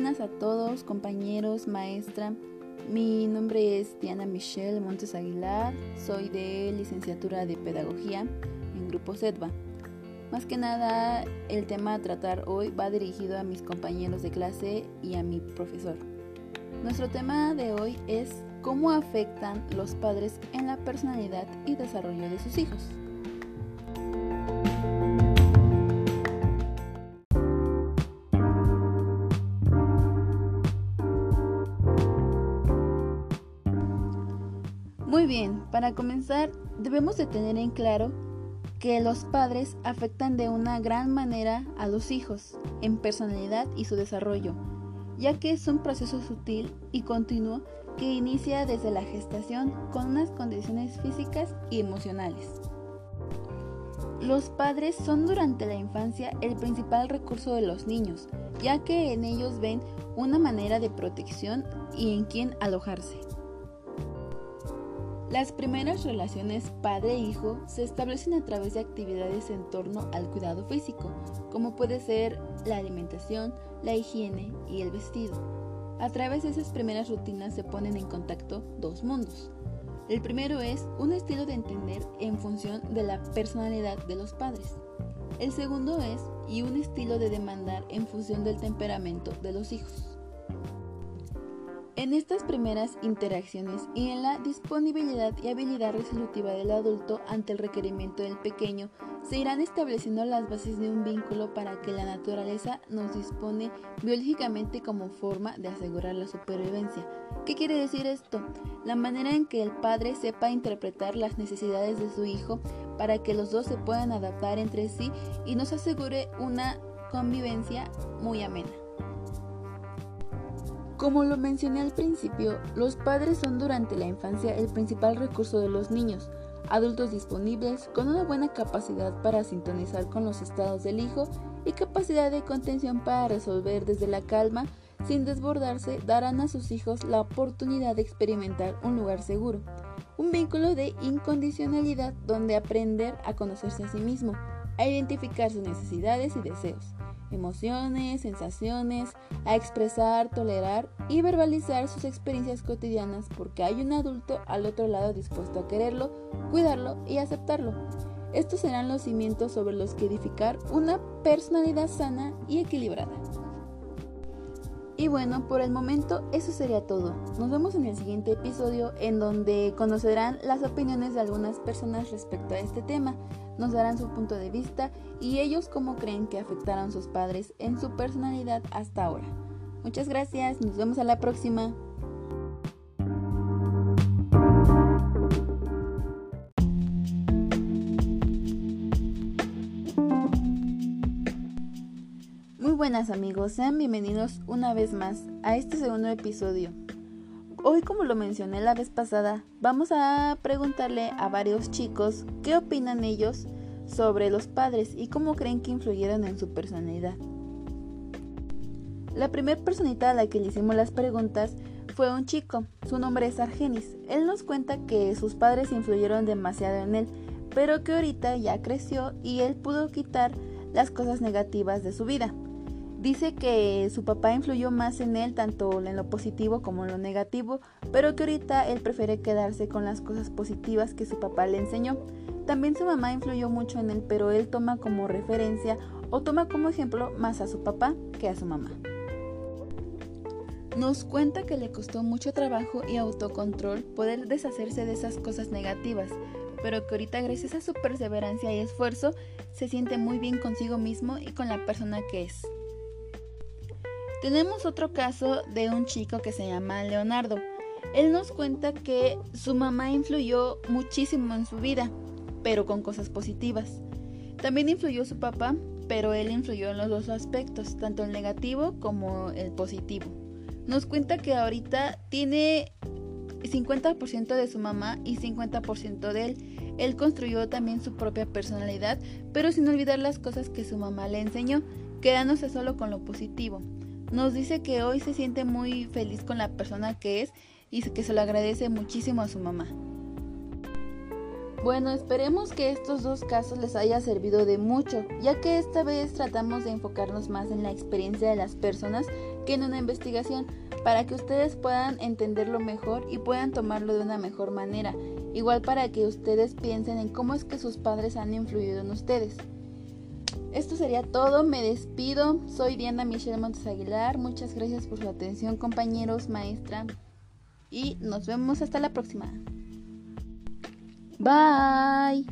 buenas a todos, compañeros, maestra. Mi nombre es Diana Michelle Montes Aguilar, soy de licenciatura de Pedagogía en Grupo SEDVA. Más que nada, el tema a tratar hoy va dirigido a mis compañeros de clase y a mi profesor. Nuestro tema de hoy es cómo afectan los padres en la personalidad y desarrollo de sus hijos. Bien, para comenzar debemos de tener en claro que los padres afectan de una gran manera a los hijos en personalidad y su desarrollo, ya que es un proceso sutil y continuo que inicia desde la gestación con unas condiciones físicas y emocionales. Los padres son durante la infancia el principal recurso de los niños, ya que en ellos ven una manera de protección y en quien alojarse. Las primeras relaciones padre-hijo se establecen a través de actividades en torno al cuidado físico, como puede ser la alimentación, la higiene y el vestido. A través de esas primeras rutinas se ponen en contacto dos mundos. El primero es un estilo de entender en función de la personalidad de los padres. El segundo es y un estilo de demandar en función del temperamento de los hijos. En estas primeras interacciones y en la disponibilidad y habilidad resolutiva del adulto ante el requerimiento del pequeño, se irán estableciendo las bases de un vínculo para que la naturaleza nos dispone biológicamente como forma de asegurar la supervivencia. ¿Qué quiere decir esto? La manera en que el padre sepa interpretar las necesidades de su hijo para que los dos se puedan adaptar entre sí y nos asegure una convivencia muy amena. Como lo mencioné al principio, los padres son durante la infancia el principal recurso de los niños, adultos disponibles con una buena capacidad para sintonizar con los estados del hijo y capacidad de contención para resolver desde la calma sin desbordarse, darán a sus hijos la oportunidad de experimentar un lugar seguro, un vínculo de incondicionalidad donde aprender a conocerse a sí mismo, a identificar sus necesidades y deseos emociones, sensaciones, a expresar, tolerar y verbalizar sus experiencias cotidianas porque hay un adulto al otro lado dispuesto a quererlo, cuidarlo y aceptarlo. Estos serán los cimientos sobre los que edificar una personalidad sana y equilibrada. Y bueno, por el momento eso sería todo. Nos vemos en el siguiente episodio en donde conocerán las opiniones de algunas personas respecto a este tema nos darán su punto de vista y ellos cómo creen que afectaron sus padres en su personalidad hasta ahora. Muchas gracias, nos vemos a la próxima. Muy buenas amigos, sean bienvenidos una vez más a este segundo episodio. Hoy, como lo mencioné la vez pasada, vamos a preguntarle a varios chicos qué opinan ellos sobre los padres y cómo creen que influyeron en su personalidad. La primera personita a la que le hicimos las preguntas fue un chico, su nombre es Argenis. Él nos cuenta que sus padres influyeron demasiado en él, pero que ahorita ya creció y él pudo quitar las cosas negativas de su vida. Dice que su papá influyó más en él tanto en lo positivo como en lo negativo, pero que ahorita él prefiere quedarse con las cosas positivas que su papá le enseñó. También su mamá influyó mucho en él, pero él toma como referencia o toma como ejemplo más a su papá que a su mamá. Nos cuenta que le costó mucho trabajo y autocontrol poder deshacerse de esas cosas negativas, pero que ahorita gracias a su perseverancia y esfuerzo se siente muy bien consigo mismo y con la persona que es. Tenemos otro caso de un chico que se llama Leonardo. Él nos cuenta que su mamá influyó muchísimo en su vida, pero con cosas positivas. También influyó su papá, pero él influyó en los dos aspectos, tanto el negativo como el positivo. Nos cuenta que ahorita tiene 50% de su mamá y 50% de él. Él construyó también su propia personalidad, pero sin olvidar las cosas que su mamá le enseñó, quedándose solo con lo positivo. Nos dice que hoy se siente muy feliz con la persona que es y que se lo agradece muchísimo a su mamá. Bueno, esperemos que estos dos casos les haya servido de mucho, ya que esta vez tratamos de enfocarnos más en la experiencia de las personas que en una investigación, para que ustedes puedan entenderlo mejor y puedan tomarlo de una mejor manera, igual para que ustedes piensen en cómo es que sus padres han influido en ustedes. Esto sería todo, me despido, soy Diana Michelle Montes Aguilar, muchas gracias por su atención compañeros, maestra, y nos vemos hasta la próxima. Bye.